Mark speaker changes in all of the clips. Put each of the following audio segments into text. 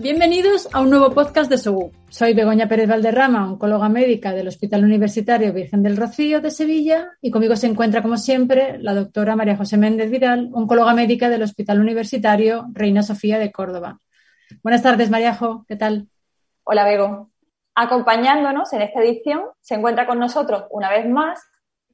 Speaker 1: Bienvenidos a un nuevo podcast de SOGU. Soy Begoña Pérez Valderrama, oncóloga médica del Hospital Universitario Virgen del Rocío de Sevilla y conmigo se encuentra, como siempre, la doctora María José Méndez Vidal, oncóloga médica del Hospital Universitario Reina Sofía de Córdoba. Buenas tardes, Maríajo. ¿Qué tal?
Speaker 2: Hola, Bego. Acompañándonos en esta edición se encuentra con nosotros, una vez más,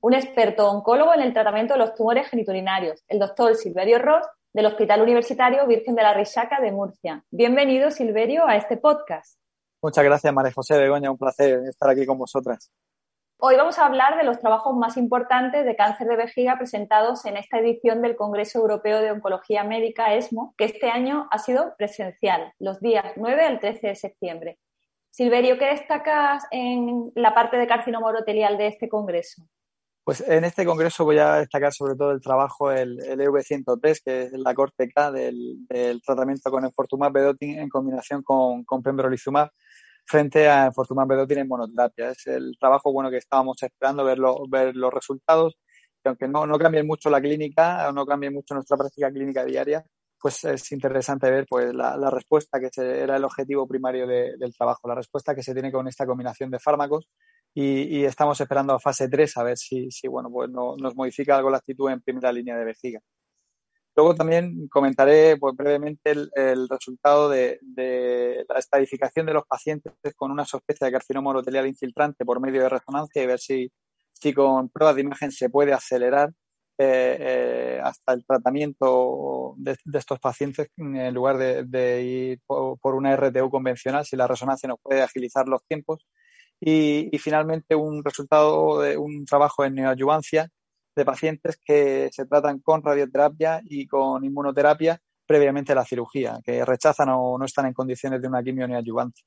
Speaker 2: un experto oncólogo en el tratamiento de los tumores geniturinarios, el doctor Silverio Ross, del Hospital Universitario Virgen de la Risaca de Murcia. Bienvenido, Silverio, a este podcast.
Speaker 3: Muchas gracias, María José Begoña. Un placer estar aquí con vosotras.
Speaker 2: Hoy vamos a hablar de los trabajos más importantes de cáncer de vejiga presentados en esta edición del Congreso Europeo de Oncología Médica, ESMO, que este año ha sido presencial, los días 9 al 13 de septiembre. Silverio, ¿qué destacas en la parte de carcinoma urotelial de este congreso?
Speaker 3: Pues en este congreso voy a destacar sobre todo el trabajo, el, el EV103, que es la corte K del, tratamiento con enfortumab vedotin en combinación con, con pembrolizumab frente a enfortumab vedotin en monoterapia. Es el trabajo bueno que estábamos esperando ver, ver los resultados, que aunque no, no cambie mucho la clínica no cambie mucho nuestra práctica clínica diaria, pues es interesante ver pues la respuesta que era el objetivo primario del trabajo, la respuesta que se tiene con esta combinación de fármacos y, estamos esperando a fase 3 a ver si, si bueno, pues no, nos modifica algo la actitud en primera línea de vejiga. Luego también comentaré pues, brevemente el, resultado de, la estadificación de los pacientes con una sospecha de carcinoma urotelial infiltrante por medio de resonancia y ver si, si con pruebas de imagen se puede acelerar eh, eh, hasta el tratamiento de, estos pacientes en lugar de, ir por, por, una RTU convencional, si la resonancia nos puede agilizar los tiempos y, finalmente un resultado de un trabajo en neoadyuvancia de pacientes que se tratan con radioterapia y con inmunoterapia previamente a la cirugía, que rechazan o no están en condiciones de una quimio neoadyuvante.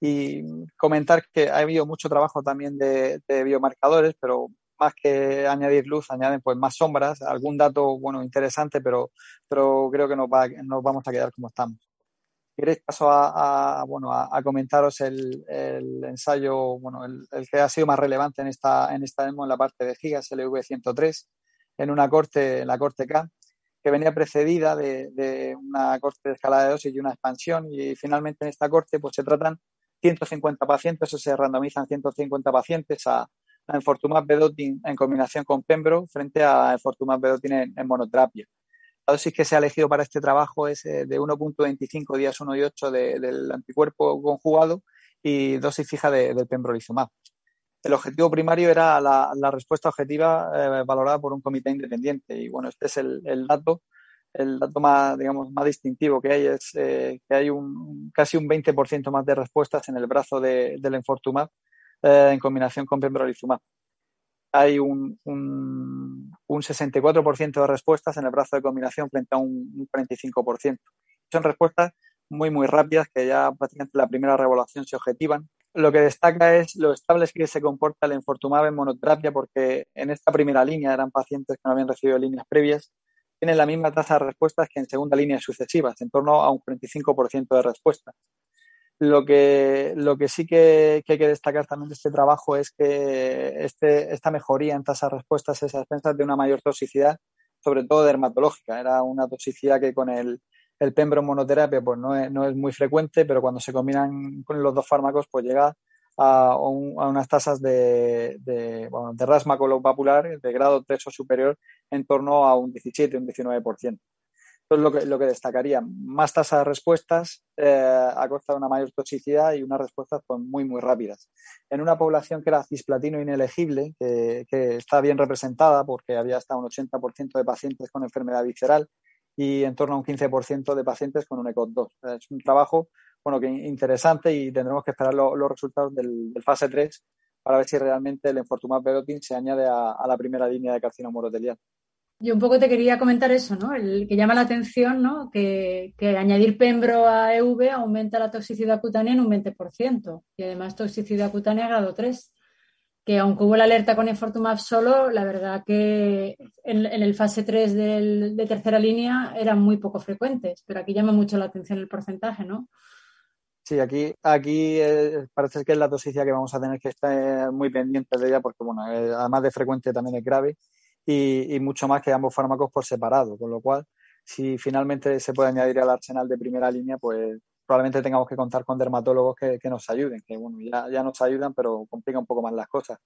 Speaker 3: Y comentar que ha habido mucho trabajo también de, biomarcadores, pero más que añadir luz, añaden pues más sombras, algún dato bueno interesante, pero, pero creo que nos, va, nos vamos a quedar como estamos queréis paso a, bueno, a, comentaros el, ensayo, bueno, el, que ha sido más relevante en esta, en esta demo en la parte de gigas, el EV103, en una corte, en la corte K, que venía precedida de, una corte de escala de dosis y una expansión, y finalmente en esta corte pues se tratan 150 pacientes, o se randomizan 150 pacientes a, a enfortumab vedotin en combinación con pembro frente a enfortumab vedotin en monoterapia. La dosis que se ha elegido para este trabajo es eh, de 1.25 días 1 y 8 del anticuerpo conjugado y dosis fija de, del pembrolizumab. El objetivo primario era la, respuesta objetiva eh, valorada por un comité independiente. Y bueno, este es el, dato el dato más, digamos, más distintivo que hay. Es eh, que hay un, casi un 20% más de respuestas en el brazo de, del enfortumab en combinación con pembrolizumab hay un, un, un 64% de respuestas en el brazo de combinación frente a un, 45%. Son respuestas muy, muy rápidas que ya prácticamente la primera revolución se objetivan. Lo que destaca es lo estable que se comporta el enfortumab en monoterapia porque en esta primera línea eran pacientes que no habían recibido líneas previas, tienen la misma tasa de respuestas que en segunda línea sucesivas, en torno a un 45% de respuesta. Lo que, lo que sí que, hay que destacar también de este trabajo es que este, esta mejoría en tasas respuestas es a expensas de una mayor toxicidad, sobre todo dermatológica. Era una toxicidad que con el, el pembro monoterapia pues no es, no es muy frecuente, pero cuando se combinan con los dos fármacos pues llega a, a unas tasas de, de, bueno, de rasma colopapular de grado 3 o superior en torno a un 17, un 19% es lo que, lo que destacaría. Más tasa de respuestas eh, a costa de una mayor toxicidad y unas respuestas pues, muy, muy rápidas. En una población que era cisplatino inelegible, que, está bien representada porque había hasta un 80% de pacientes con enfermedad visceral y en torno a un 15% de pacientes con un ECOG 2. Es un trabajo bueno, que interesante y tendremos que esperar los resultados del, fase 3 para ver si realmente el enfortumab vedotin se añade a, la primera línea de carcinoma urotelial.
Speaker 1: Yo un poco te quería comentar eso, ¿no? El que llama la atención, ¿no? Que, añadir pembro a EV aumenta la toxicidad cutánea en un 20% y además toxicidad cutánea grado 3. Que aunque hubo la alerta con Infortumab solo, la verdad que en, el fase 3 de tercera línea eran muy poco frecuentes, pero aquí llama mucho la atención el porcentaje, ¿no?
Speaker 3: Sí, aquí, aquí eh, parece que es la toxicidad que vamos a tener que estar muy pendientes de ella porque, bueno, eh, además de frecuente también es grave y, mucho más que ambos fármacos por separado, con lo cual, si finalmente se puede añadir al arsenal de primera línea, pues probablemente tengamos que contar con dermatólogos que, nos ayuden, que, bueno, ya, ya nos ayudan, pero complica un poco más las cosas.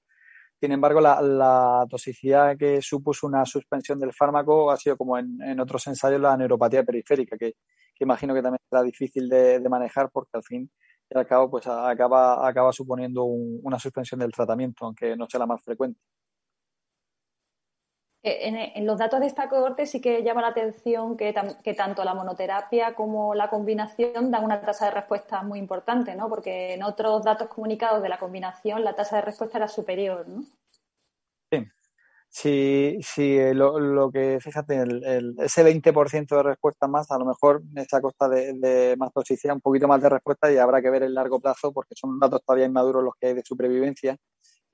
Speaker 3: Sin embargo, la, toxicidad que supuso una suspensión del fármaco ha sido como en, otros ensayos la neuropatía periférica, que, imagino que también será difícil de, manejar porque al fin y al cabo pues acaba, acaba suponiendo una suspensión del tratamiento, aunque no sea la más frecuente.
Speaker 2: Eh, en, los datos de esta cohorte sí que llama la atención que, tanto la monoterapia como la combinación dan una tasa de respuesta muy importante, ¿no? Porque en otros datos comunicados de la combinación la tasa de respuesta era superior, ¿no?
Speaker 3: Sí. Sí, eh, lo, que, fíjate, el, ese 20% de respuesta más, a lo mejor esa costa de, más toxicidad, un poquito más de respuesta y habrá que ver el largo plazo porque son datos todavía inmaduros los que hay de supervivencia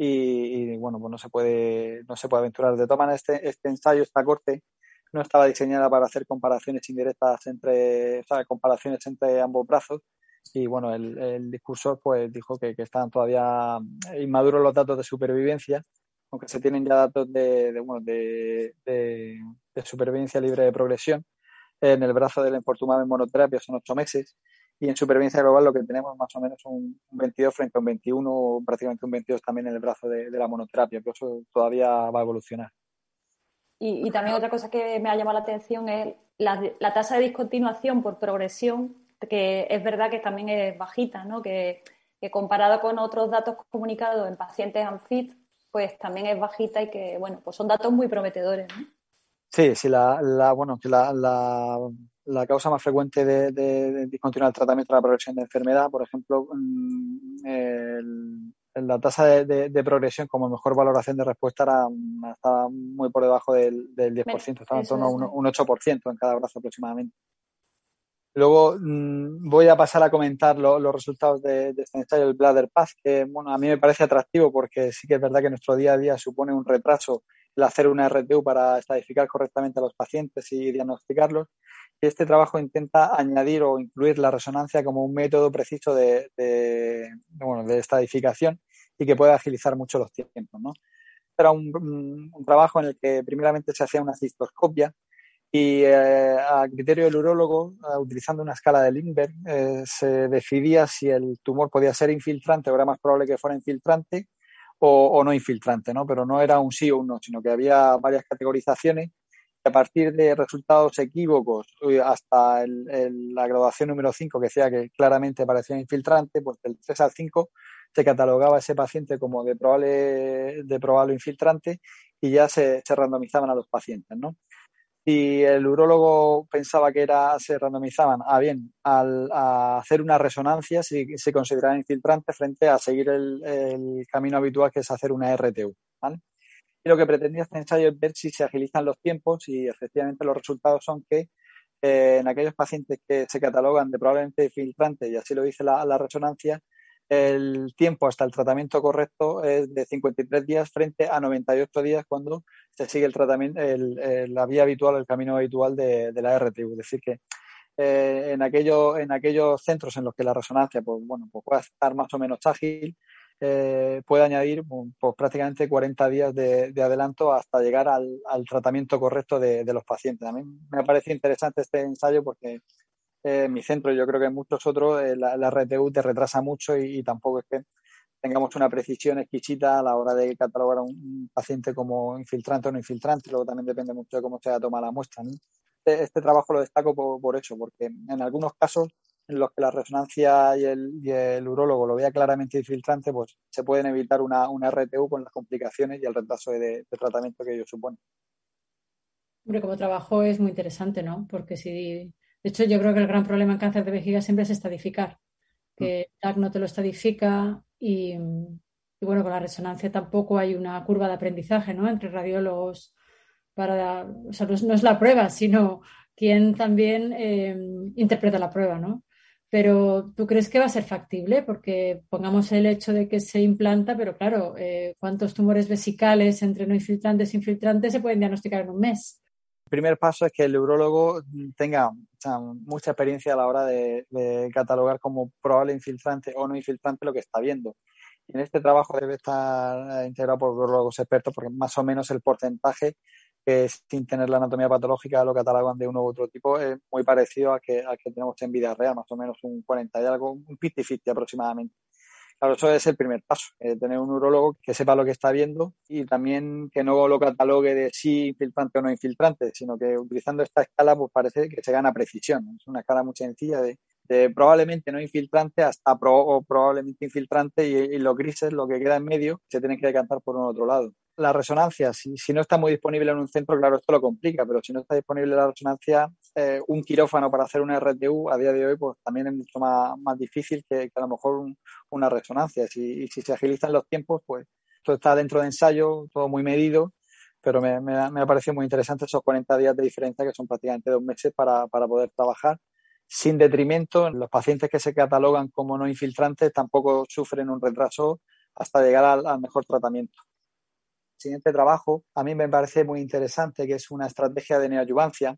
Speaker 3: y, bueno, pues no se puede, no se puede aventurar. De todas maneras, este, este ensayo, esta corte, no estaba diseñada para hacer comparaciones indirectas entre, o sea, comparaciones entre ambos brazos. Y bueno, el, el discursor pues dijo que, que estaban todavía inmaduros los datos de supervivencia, aunque se tienen ya datos de, bueno, de, supervivencia libre de progresión. En el brazo del enfortumab en monoterapia son ocho meses y en supervivencia global lo que tenemos más o menos un, 22 frente a un 21, prácticamente un 22 también en el brazo de, la monoterapia, pero eso todavía va a evolucionar.
Speaker 2: Y, también otra cosa que me ha llamado la atención es la, tasa de discontinuación por progresión, que es verdad que también es bajita, ¿no? que, comparado con otros datos comunicados en pacientes ANFIT, pues también es bajita y que, bueno, pues son datos muy prometedores. ¿no?
Speaker 3: Sí, sí, la, la bueno, que la, la causa más frecuente de, discontinuar el tratamiento de la progresión de enfermedad, por ejemplo, mm, la tasa de, progresión como mejor valoración de respuesta era, estaba muy por debajo del, 10%, estaba en torno a un, 8% en cada brazo aproximadamente. Luego mm, voy a pasar a comentar los resultados de, este ensayo, el Bladder Path, que bueno, a mí me parece atractivo porque sí que es verdad que nuestro día a día supone un retraso el hacer una RTU para estadificar correctamente a los pacientes y diagnosticarlos este trabajo intenta añadir o incluir la resonancia como un método preciso de, bueno, de estadificación y que puede agilizar mucho los tiempos. ¿no? Era un, trabajo en el que primeramente se hacía una cistoscopia y eh, a criterio del urólogo, eh, utilizando una escala de Lindbergh, eh, se decidía si el tumor podía ser infiltrante o era más probable que fuera infiltrante o, o no infiltrante, ¿no? Pero no era un sí o un no, sino que había varias categorizaciones a partir de resultados equívocos eh, hasta la graduación número 5, que decía que claramente parecía infiltrante, pues del 3 al 5 se catalogaba ese paciente como de probable, de probable infiltrante y ya se, randomizaban a los pacientes, ¿no? Si el urólogo pensaba que era, se randomizaban, a bien, al hacer una resonancia, si se consideraba infiltrante frente a seguir el, el camino habitual que es hacer una RTU, ¿vale? Y lo que pretendía este ensayo es ver si se agilizan los tiempos y efectivamente los resultados son que eh, en aquellos pacientes que se catalogan de probablemente filtrante, y así lo dice la, resonancia, el tiempo hasta el tratamiento correcto es de 53 días frente a 98 días cuando se sigue el tratamiento, la vía habitual, el camino habitual de, la RTU. Es decir, que eh, en, aquello, en aquellos centros en los que la resonancia pues, bueno, pues estar más o menos ágil, eh, puede añadir pues, prácticamente 40 días de, adelanto hasta llegar al, tratamiento correcto de, los pacientes. A mí me parece interesante este ensayo porque eh, mi centro, yo creo que en muchos otros, eh, la, RTU te retrasa mucho y, tampoco es que tengamos una precisión exquisita a la hora de catalogar a un, paciente como infiltrante o no infiltrante. Luego también depende mucho de cómo se ha tomado la muestra. Este, este, trabajo lo destaco por eso, porque en algunos casos en los que la resonancia y el, y el urólogo lo vea claramente infiltrante, pues se pueden evitar una, una RTU con las complicaciones y el retraso de, tratamiento que ello supone.
Speaker 1: Hombre, como trabajo es muy interesante, ¿no? Porque si, de hecho, yo creo que el gran problema en cáncer de vejiga siempre es estadificar, que mm. TAC no te lo estadifica y, bueno, con la resonancia tampoco hay una curva de aprendizaje, ¿no? Entre radiólogos para, o sea, no es, la prueba, sino quien también eh, interpreta la prueba, ¿no? Pero ¿tú crees que va a ser factible? Porque pongamos el hecho de que se implanta, pero claro, eh, ¿cuántos tumores vesicales entre no infiltrantes e infiltrantes se pueden diagnosticar en un mes?
Speaker 3: El primer paso es que el neurólogo tenga mucha experiencia a la hora de, catalogar como probable infiltrante o no infiltrante lo que está viendo. en este trabajo debe estar integrado por neurólogos expertos porque más o menos el porcentaje que sin tener la anatomía patológica lo catalogan de uno u otro tipo, es muy parecido a que, que tenemos en vida real, más o menos un 40 y algo, un 50-50 aproximadamente. Claro, eso es el primer paso, eh, tener un urologo que sepa lo que está viendo y también que no lo catalogue de sí infiltrante o no infiltrante, sino que utilizando esta escala pues parece que se gana precisión. Es una escala muy sencilla de, probablemente no infiltrante hasta o probablemente infiltrante y, los grises, lo que queda en medio, se tienen que decantar por un otro lado la resonancia, si, si, no está muy disponible en un centro, claro, esto lo complica, pero si no está disponible la resonancia, eh, un quirófano para hacer una RTU a día de hoy, pues también es mucho más, más difícil que, a lo mejor una resonancia. Si, y si se agilizan los tiempos, pues todo está dentro de ensayo, todo muy medido, pero me, me, ha parecido muy interesante esos 40 días de diferencia, que son prácticamente dos meses para, para poder trabajar sin detrimento. Los pacientes que se catalogan como no infiltrantes tampoco sufren un retraso hasta llegar al mejor tratamiento siguiente trabajo a mí me parece muy interesante, que es una estrategia de neoadyuvancia.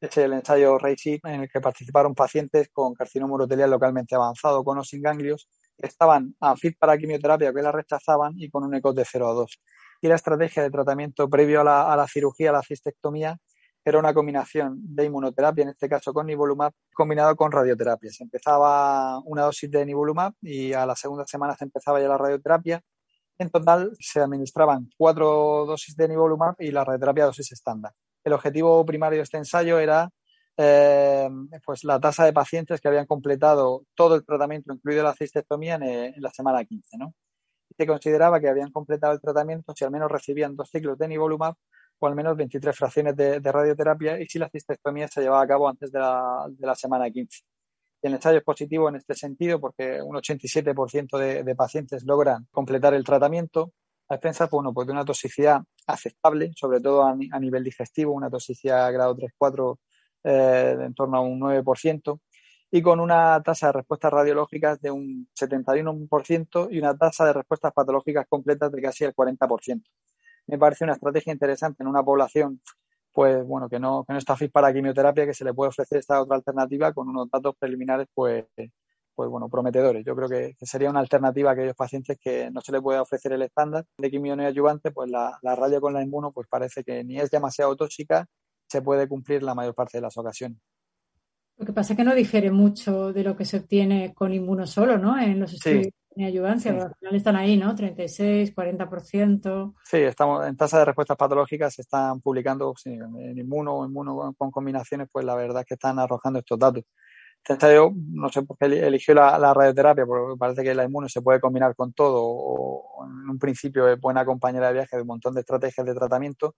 Speaker 3: Es el ensayo RACE en el que participaron pacientes con carcinoma urotelial localmente avanzado con o sin ganglios que estaban a fit para quimioterapia que la rechazaban y con un ECO de 0 a 2. Y la estrategia de tratamiento previo a la, a la cirugía, a la cistectomía, era una combinación de inmunoterapia, en este caso con nivolumab, combinado con radioterapia. Se empezaba una dosis de nivolumab y a la segunda semana se empezaba ya la radioterapia en total se administraban cuatro dosis de nivolumab y la radioterapia dosis estándar. El objetivo primario de este ensayo era eh, pues la tasa de pacientes que habían completado todo el tratamiento, incluido la cistectomía, en, la semana 15. ¿no? se consideraba que habían completado el tratamiento si al menos recibían dos ciclos de nivolumab o al menos 23 fracciones de, radioterapia y si la cistectomía se llevaba a cabo antes de la, de la semana 15 el ensayo es positivo en este sentido porque un 87% de, pacientes logran completar el tratamiento. A expensas bueno, pues de una toxicidad aceptable, sobre todo a, nivel digestivo, una toxicidad grado 3-4 eh, en torno a un 9%, y con una tasa de respuestas radiológicas de un 71% y una tasa de respuestas patológicas completas de casi el 40%. Me parece una estrategia interesante en una población pues bueno, que no, que no está fit para quimioterapia, que se le puede ofrecer esta otra alternativa con unos datos preliminares, pues, pues bueno, prometedores. Yo creo que, sería una alternativa a aquellos pacientes que no se le puede ofrecer el estándar de quimio neoadyuvante, pues la, la radio con la inmuno, pues parece que ni es demasiado tóxica, se puede cumplir la mayor parte de las ocasiones.
Speaker 1: Lo que pasa es que no difiere mucho de lo que se obtiene con inmuno solo, ¿no? En los estudios ni ayudancia, pero al final están ahí, ¿no? 36, 40%.
Speaker 3: Sí, estamos en tasa de respuestas patológicas se están publicando en inmuno o inmuno con combinaciones, pues la verdad es que están arrojando estos datos. Ensayo, no sé por qué eligió la, radioterapia, porque parece que la inmuno se puede combinar con todo, o en un principio es buena compañera de viaje de un montón de estrategias de tratamiento,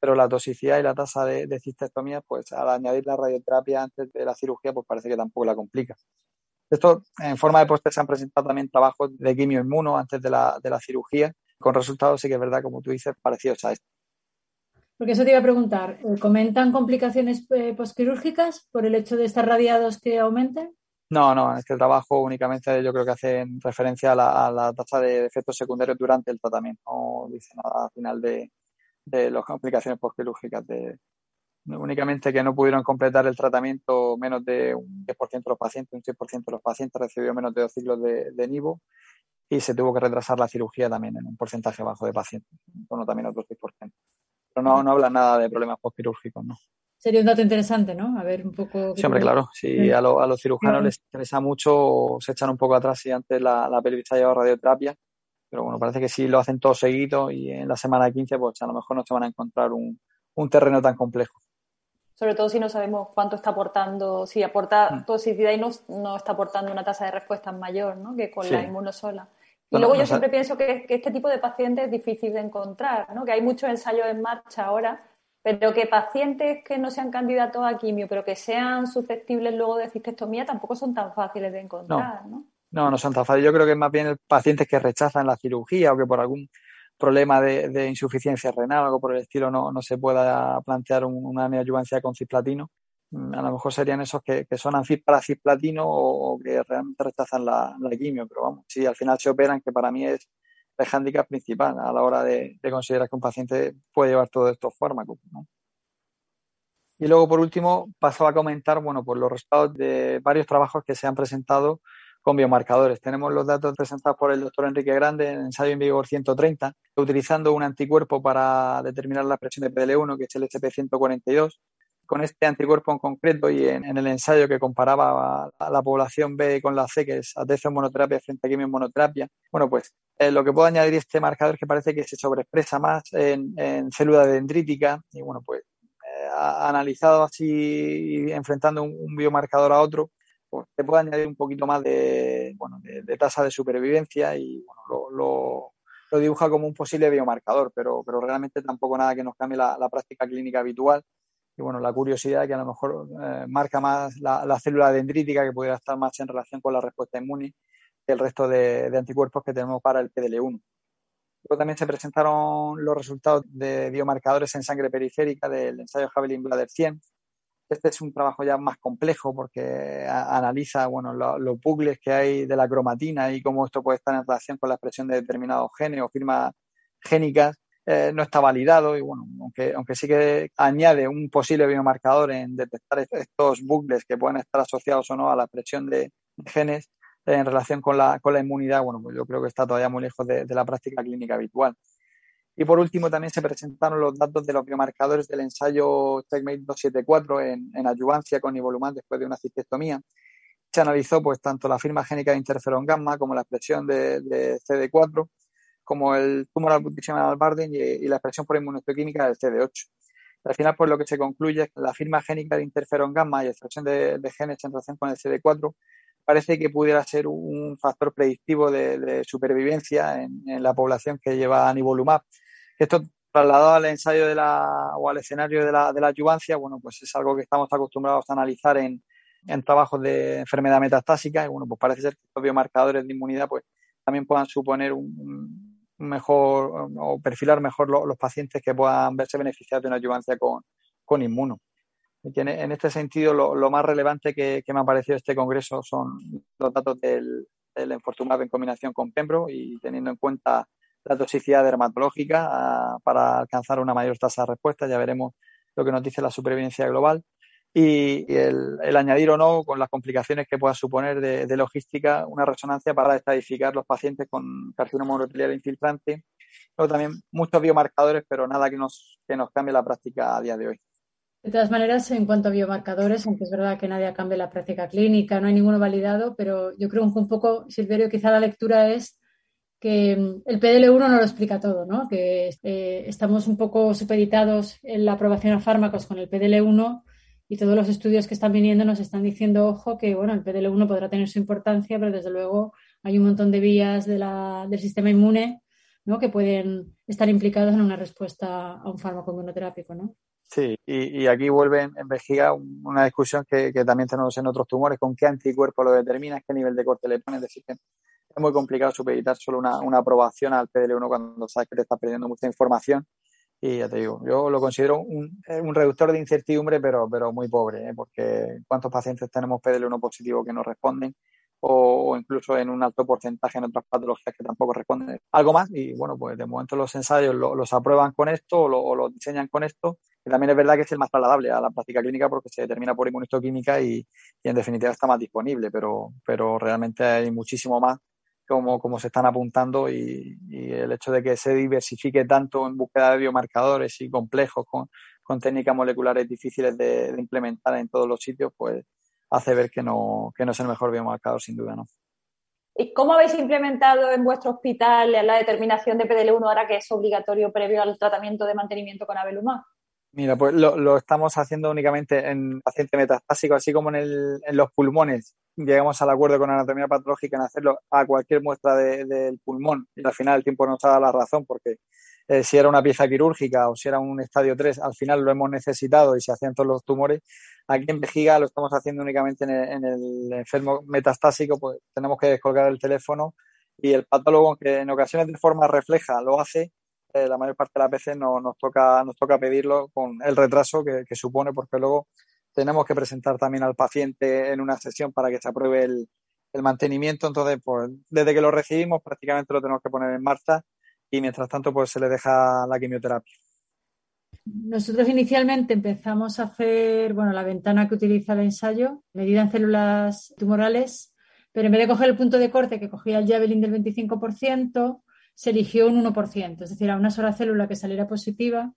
Speaker 3: pero la toxicidad y la tasa de, de cistectomía, pues al añadir la radioterapia antes de la cirugía, pues parece que tampoco la complica. Esto, en forma de póster, se han presentado también trabajos de quimio inmuno antes de la, de la cirugía, con resultados, sí que es verdad, como tú dices, parecidos a esto.
Speaker 1: Porque eso te iba a preguntar, eh, ¿comentan complicaciones eh, postquirúrgicas por el hecho de estar radiados que aumenten?
Speaker 3: No, no, en este trabajo únicamente yo creo que hacen referencia a la, tasa de efectos secundarios durante el tratamiento. No dice nada al final de, de las complicaciones postquirúrgicas de, únicamente que no pudieron completar el tratamiento menos de un 10% de los pacientes, un 6% de los pacientes recibió menos de dos ciclos de, de NIVO y se tuvo que retrasar la cirugía también en un porcentaje bajo de pacientes, bueno, también otro 6%. Pero no, no habla nada de problemas postquirúrgicos, ¿no?
Speaker 1: Sería un dato interesante, ¿no? A ver un poco.
Speaker 3: Sí, hombre, claro. Si a, a, los cirujanos les interesa mucho, se echan un poco atrás y antes la, la pelvis ha llevado radioterapia. Pero bueno, parece que si lo hacen todo seguido y en la semana 15, pues a lo mejor no se van a encontrar un, un terreno tan complejo
Speaker 2: sobre todo si no sabemos cuánto está aportando, si aporta mm. toxicidad y no, no, está aportando una tasa de respuesta mayor ¿no? que con la inmunosola. Y luego yo siempre pienso que, este tipo de pacientes es difícil de encontrar, ¿no? que hay muchos ensayos en marcha ahora, Pero que pacientes que no sean candidatos a quimio, pero que sean susceptibles luego de cistectomía, tampoco son tan fáciles de encontrar, ¿no?
Speaker 3: No, no, son tan fáciles. Yo creo que es más bien pacientes que rechazan la cirugía o que por algún problema de, insuficiencia renal o algo por el estilo no, no se pueda plantear una neoadyuvancia con cisplatino. Mm, a lo mejor serían esos que, son anfib para cisplatino o, que realmente rechazan la, quimio, pero vamos, si al final se operan, que para mí es el hándicap principal a la hora de, considerar que un paciente puede llevar todos estos fármacos. Y luego, por último, paso a comentar bueno, pues los resultados de varios trabajos que se han presentado con biomarcadores. Tenemos los datos presentados por el doctor Enrique Grande en ensayo en vigor 130, utilizando un anticuerpo para determinar la expresión de PDL1, que es el SP142. Con este anticuerpo en concreto y en, el ensayo que comparaba a, la población B con la C, que es atención monoterapia frente a quimio monoterapia, bueno, pues eh, lo que puedo añadir este marcador es que parece que se sobreexpresa más en, célula dendrítica y bueno, pues eh, analizado así, enfrentando un, biomarcador a otro, puede añadir un poquito más de, bueno, de, tasa de supervivencia y bueno, lo, lo, dibuja como un posible biomarcador, pero, pero realmente tampoco nada que nos cambie la, práctica clínica habitual. Y bueno, la curiosidad que a lo mejor eh, marca más la, célula dendrítica que pudiera estar más en relación con la respuesta inmune que el resto de, anticuerpos que tenemos para el PDL1. Luego también se presentaron los resultados de biomarcadores en sangre periférica del ensayo Javelin Bladder 100, este es un trabajo ya más complejo porque analiza bueno, los bucles que hay de la cromatina y cómo esto puede estar en relación con la expresión de determinados genes o firmas génicas. Eh, no está validado y bueno, aunque, aunque sí que añade un posible biomarcador en detectar estos bucles que pueden estar asociados o no a la expresión de, genes en relación con la, con la inmunidad, bueno, pues yo creo que está todavía muy lejos de la práctica clínica habitual. Y por último, también se presentaron los datos de los biomarcadores del ensayo Checkmate 274 en, en ayuvancia con nivolumab después de una cistectomía. Se analizó pues tanto la firma génica de interferón gamma como la expresión de, CD4, como el tumoral mutational burden y, y, la expresión por inmunohistoquímica del CD8. al final, pues lo que se concluye es que la firma génica de interferón gamma y expresión de, genes en relación con el CD4 parece que pudiera ser un factor predictivo de, supervivencia en, en, la población que lleva nivolumab esto trasladado al ensayo de la, o al escenario de la, de la adyuvancia, bueno, pues es algo que estamos acostumbrados a analizar en, en trabajos de enfermedad metastásica y bueno, pues parece ser que estos biomarcadores de inmunidad pues también puedan suponer un, mejor o perfilar mejor los pacientes que puedan verse beneficiados de una adyuvancia con, con inmuno. en este sentido, lo, más relevante que, me ha parecido este congreso son los datos del, del enfortumab en combinación con Pembro y teniendo en cuenta la toxicidad dermatológica ah, para alcanzar una mayor tasa de respuesta. Ya veremos lo que nos dice la supervivencia global. Y el, añadir o no, con las complicaciones que pueda suponer de, logística, una resonancia para estadificar los pacientes con carcinoma urotelial infiltrante. Luego también muchos biomarcadores, pero nada que nos, que nos cambie la práctica a día de hoy.
Speaker 1: De todas maneras, en cuanto a biomarcadores, aunque es verdad que nadie cambie la práctica clínica, no hay ninguno validado, pero yo creo que un poco, Silverio, quizá la lectura es que mm, el PDL1 no lo explica todo, ¿no? que eh, estamos un poco supeditados en la aprobación a fármacos con el PDL1 y todos los estudios que están viniendo nos están diciendo, ojo, que bueno, el PDL1 podrá tener su importancia, pero desde luego hay un montón de vías del sistema inmune ¿no? que pueden estar implicados en una respuesta a un fármaco inmunoterápico. ¿no?
Speaker 3: Sí, y, aquí vuelve en vejiga una discusión que, también tenemos en otros tumores, con qué anticuerpo lo determinas, qué nivel de corte le pones, es decir, es muy complicado supeditar solo una, una aprobación al PDL1 cuando sabes que te estás perdiendo mucha información. Y ya te digo, yo lo considero un, un reductor de incertidumbre, pero, pero muy pobre, ¿eh? porque cuántos pacientes tenemos PDL1 positivo que no responden o, incluso en un alto porcentaje en otras patologías que tampoco responden. Algo más y bueno, pues de momento los ensayos los aprueban con esto o lo, diseñan con esto. Y también es verdad que es el más trasladable a la práctica clínica porque se determina por inmunistoquímica y, y en definitiva está más disponible, pero, pero realmente hay muchísimo más como, como se están apuntando y, el hecho de que se diversifique tanto en búsqueda de biomarcadores y complejos con, con técnicas moleculares difíciles de, implementar en todos los sitios, pues hace ver que no, que no es el mejor biomarcador sin duda, ¿no?
Speaker 2: ¿Y cómo habéis implementado en vuestro hospital la determinación de PDL1 ahora que es obligatorio previo al tratamiento de mantenimiento con Abelumab?
Speaker 3: Mira, pues lo, lo, estamos haciendo únicamente en paciente metastásico, así como en, el, en los pulmones. Llegamos al acuerdo con anatomía patológica en hacerlo a cualquier muestra del pulmón y al final el tiempo nos ha dado la razón porque eh, si era una pieza quirúrgica o si era un estadio 3, al final lo hemos necesitado y se hacían todos los tumores. Aquí en vejiga lo estamos haciendo únicamente en el, enfermo metastásico, pues tenemos que descolgar el teléfono y el patólogo, aunque en ocasiones de forma refleja lo hace, eh, la mayor parte de las veces no, nos, toca, nos toca pedirlo con el retraso que, supone, porque luego tenemos que presentar también al paciente en una sesión para que se apruebe el, mantenimiento. Entonces, pues desde que lo recibimos prácticamente lo tenemos que poner en marcha y mientras tanto pues se le deja la quimioterapia.
Speaker 1: Nosotros inicialmente empezamos a hacer, bueno, la ventana que utiliza el ensayo, medida en células tumorales, pero en vez de coger el punto de corte que cogía el Javelin del 25%, se eligió un 1%, es decir, a una sola célula que saliera positiva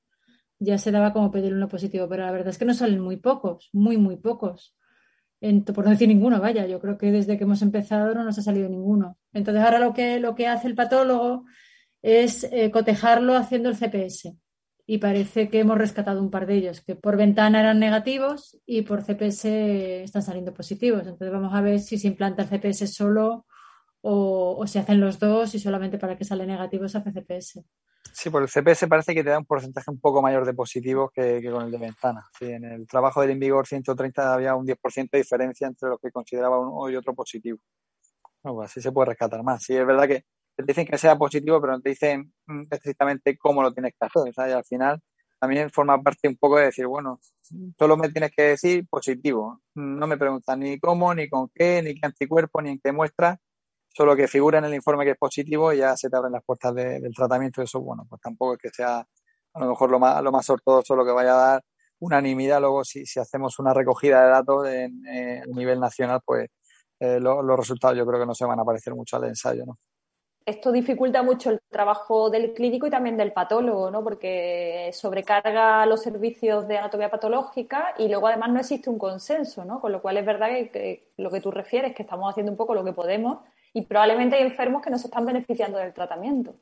Speaker 1: ya se daba como pedir uno positivo, pero la verdad es que no salen muy pocos, muy, muy pocos. por no decir ninguno, vaya, yo creo que desde que hemos empezado no nos ha salido ninguno. Entonces ahora lo que, lo que hace el patólogo es eh, cotejarlo haciendo el CPS. Y parece que hemos rescatado un par de ellos, que por ventana eran negativos y por CPS están saliendo positivos. Entonces vamos a ver si se implanta el CPS solo o, o se hacen los dos y solamente para que sale negativo se hace CPS.
Speaker 3: Sí, por el CPS parece que te da un porcentaje un poco mayor de positivos que, con el de ventana. Sí, en el trabajo del Invigor 130 había un 10% de diferencia entre lo que consideraba uno y otro positivo. Bueno, pues así se puede rescatar más. Sí, es verdad que te dicen que sea positivo, pero no te dicen mm, estrictamente cómo lo tienes que hacer. Y al final también forma parte un poco de decir, bueno, solo me tienes que decir positivo. No me preguntan ni cómo, ni con qué, ni qué anticuerpo, ni en qué muestra. Solo que figura en el informe que es positivo y ya se te abren las puertas del tratamiento. Eso, bueno, pues tampoco es que sea a lo mejor lo más, lo más ortodoxo lo que vaya a dar unanimidad. Luego, si, si hacemos una recogida de datos en, a nivel nacional, pues eh, los resultados yo creo que no se van a parecer mucho al ensayo, ¿no?
Speaker 2: esto dificulta mucho el trabajo del clínico y también del patólogo, ¿no? Porque sobrecarga los servicios de anatomía patológica y luego además no existe un consenso, ¿no? Con lo cual es verdad que, lo que tú refieres, que estamos haciendo un poco lo que podemos y probablemente hay enfermos que no se están beneficiando del tratamiento.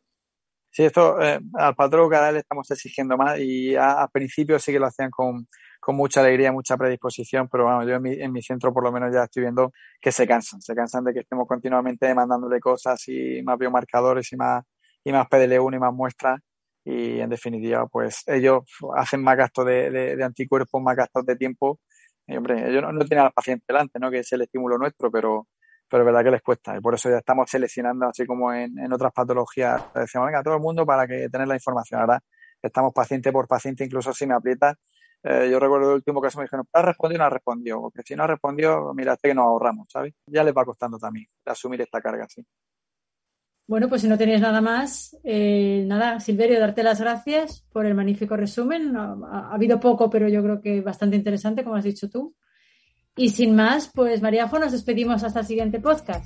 Speaker 3: Sí, esto eh, al patólogo cada vez le estamos exigiendo más y a, principio sí que lo hacían con, con mucha alegría, mucha predisposición, pero bueno, yo en mi, en mi, centro por lo menos ya estoy viendo que se cansan, se cansan de que estemos continuamente demandándole cosas y más biomarcadores y más, y más PDL1 y más muestras y en definitiva pues ellos hacen más gastos de, de, anticuerpos, más gastos de tiempo y hombre, ellos no, no tienen al paciente delante, ¿no? que es el estímulo nuestro, pero, pero es verdad que les cuesta y por eso ya estamos seleccionando, así como en, en otras patologías, decimos, venga, todo el mundo para que tener la información. Ahora estamos paciente por paciente, incluso si me aprietas, eh, yo recuerdo el último caso me dijeron, ¿ha respondido o no ha respondido? Porque si no ha respondido, mira, que nos ahorramos, ¿sabes? Ya les va costando también asumir esta carga, sí.
Speaker 1: Bueno, pues si no tenéis nada más, eh, nada, Silverio, darte las gracias por el magnífico resumen. Ha, habido poco, pero yo creo que bastante interesante, como has dicho tú. Y sin más, pues María nos despedimos hasta el siguiente podcast.